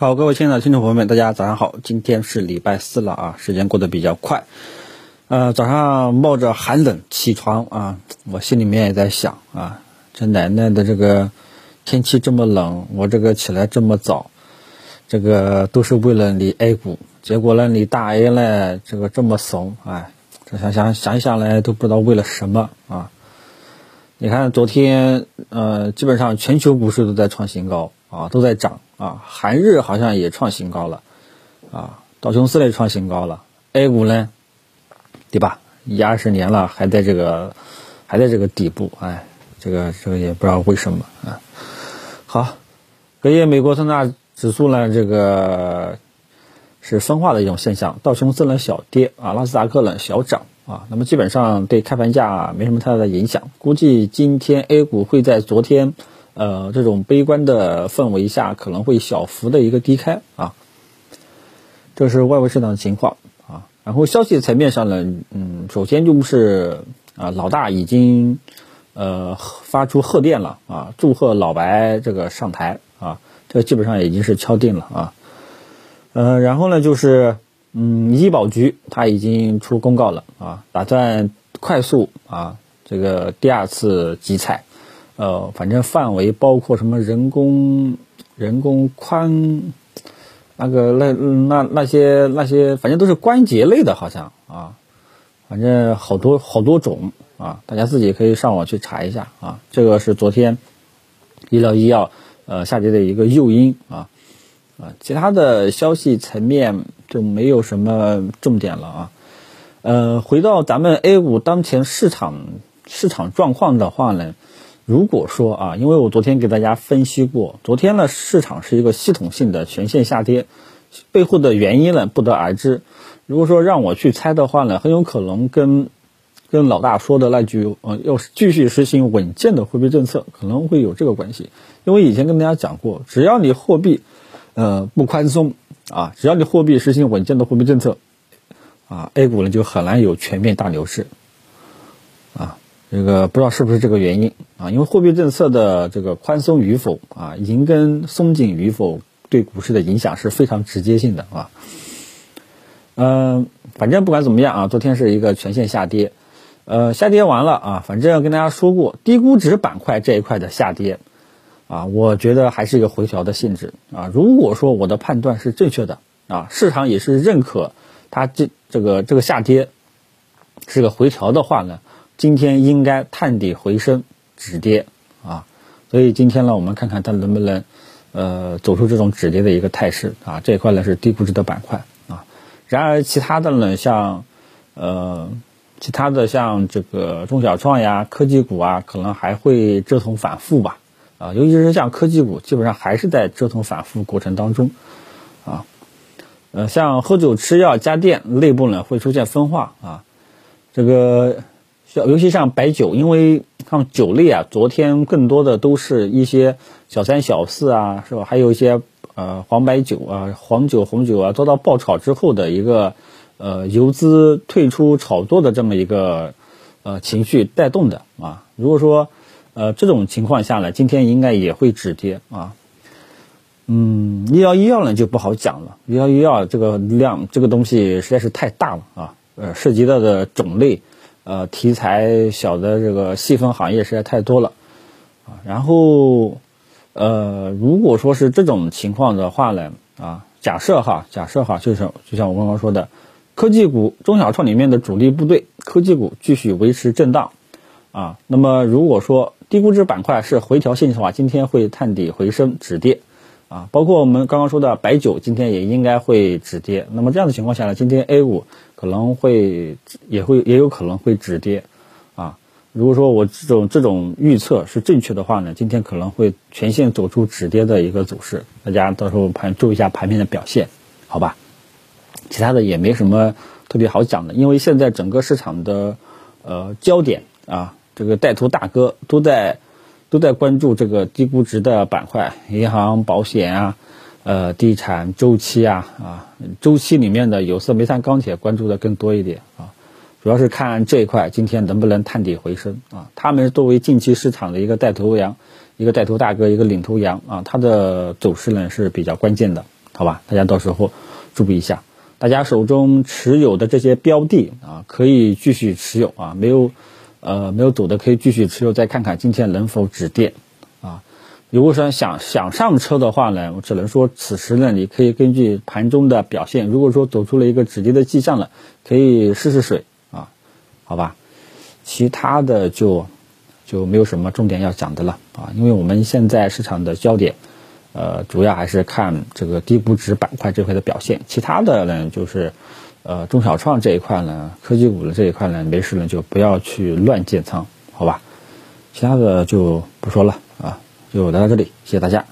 好，各位亲爱的听众朋友们，大家早上好。今天是礼拜四了啊，时间过得比较快。呃，早上冒着寒冷起床啊，我心里面也在想啊，这奶奶的这个天气这么冷，我这个起来这么早，这个都是为了你 A 股，结果呢，你大 A 呢，这个这么怂，哎，这想想想一想来都不知道为了什么啊。你看昨天呃，基本上全球股市都在创新高啊，都在涨。啊，韩日好像也创新高了，啊，道琼斯也创新高了，A 股呢，对吧？一二十年了，还在这个，还在这个底部，哎，这个这个也不知道为什么啊。好，隔夜美国三大指数呢，这个是分化的一种现象，道琼斯呢小跌啊，纳斯达克呢小涨啊，那么基本上对开盘价没什么太大的影响，估计今天 A 股会在昨天。呃，这种悲观的氛围下，可能会小幅的一个低开啊，这是外围市场的情况啊。然后消息层面上呢，嗯，首先就是啊，老大已经呃发出贺电了啊，祝贺老白这个上台啊，这基本上已经是敲定了啊。呃，然后呢就是嗯，医保局他已经出公告了啊，打算快速啊这个第二次集采。呃，反正范围包括什么人工、人工髋，那个那那那些那些，反正都是关节类的，好像啊，反正好多好多种啊，大家自己可以上网去查一下啊。这个是昨天医疗医药呃下跌的一个诱因啊啊，其他的消息层面就没有什么重点了啊。呃，回到咱们 A 股当前市场市场状况的话呢。如果说啊，因为我昨天给大家分析过，昨天呢市场是一个系统性的全线下跌，背后的原因呢不得而知。如果说让我去猜的话呢，很有可能跟跟老大说的那句呃要继续实行稳健的货币政策可能会有这个关系。因为以前跟大家讲过，只要你货币呃不宽松啊，只要你货币实行稳健的货币政策啊，A 股呢就很难有全面大牛市。这个不知道是不是这个原因啊？因为货币政策的这个宽松与否啊，银根松紧与否，对股市的影响是非常直接性的啊。嗯，反正不管怎么样啊，昨天是一个全线下跌，呃，下跌完了啊，反正跟大家说过，低估值板块这一块的下跌啊，我觉得还是一个回调的性质啊。如果说我的判断是正确的啊，市场也是认可它这这个这个下跌是个回调的话呢？今天应该探底回升止跌啊，所以今天呢，我们看看它能不能呃走出这种止跌的一个态势啊。这一块呢是低估值的板块啊，然而其他的呢，像呃其他的像这个中小创呀、科技股啊，可能还会折腾反复吧啊，尤其是像科技股，基本上还是在折腾反复过程当中啊。呃，像喝酒、吃药、家电内部呢会出现分化啊，这个。尤其像白酒，因为像酒类啊，昨天更多的都是一些小三小四啊，是吧？还有一些呃黄白酒啊、黄酒、红酒啊，遭到爆炒之后的一个呃游资退出炒作的这么一个呃情绪带动的啊。如果说呃这种情况下呢，今天应该也会止跌啊。嗯，医药医药呢就不好讲了，医药医药这个量这个东西实在是太大了啊，呃涉及到的种类。呃，题材小的这个细分行业实在太多了，啊，然后，呃，如果说是这种情况的话呢，啊，假设哈，假设哈，就是就像我刚刚说的，科技股、中小创里面的主力部队，科技股继续维持震荡，啊，那么如果说低估值板块是回调性的话，今天会探底回升止跌。啊，包括我们刚刚说的白酒，今天也应该会止跌。那么这样的情况下呢，今天 A 股可能会也会也有可能会止跌。啊，如果说我这种这种预测是正确的话呢，今天可能会全线走出止跌的一个走势。大家到时候盘注意一下盘面的表现，好吧？其他的也没什么特别好讲的，因为现在整个市场的呃焦点啊，这个带头大哥都在。都在关注这个低估值的板块，银行、保险啊，呃，地产周期啊，啊，周期里面的有色、煤炭、钢铁关注的更多一点啊，主要是看这一块今天能不能探底回升啊。他们作为近期市场的一个带头羊，一个带头大哥，一个领头羊啊，它的走势呢是比较关键的。好吧？大家到时候注意一下，大家手中持有的这些标的啊，可以继续持有啊，没有呃没有走的可以继续持有，再看看今天能否止跌啊。如果说想想上车的话呢，我只能说此时呢，你可以根据盘中的表现，如果说走出了一个止跌的迹象了，可以试试水啊，好吧？其他的就就没有什么重点要讲的了啊，因为我们现在市场的焦点。呃，主要还是看这个低估值板块这块的表现，其他的呢就是，呃，中小创这一块呢，科技股的这一块呢，没事呢就不要去乱建仓，好吧？其他的就不说了啊，就聊到这里，谢谢大家。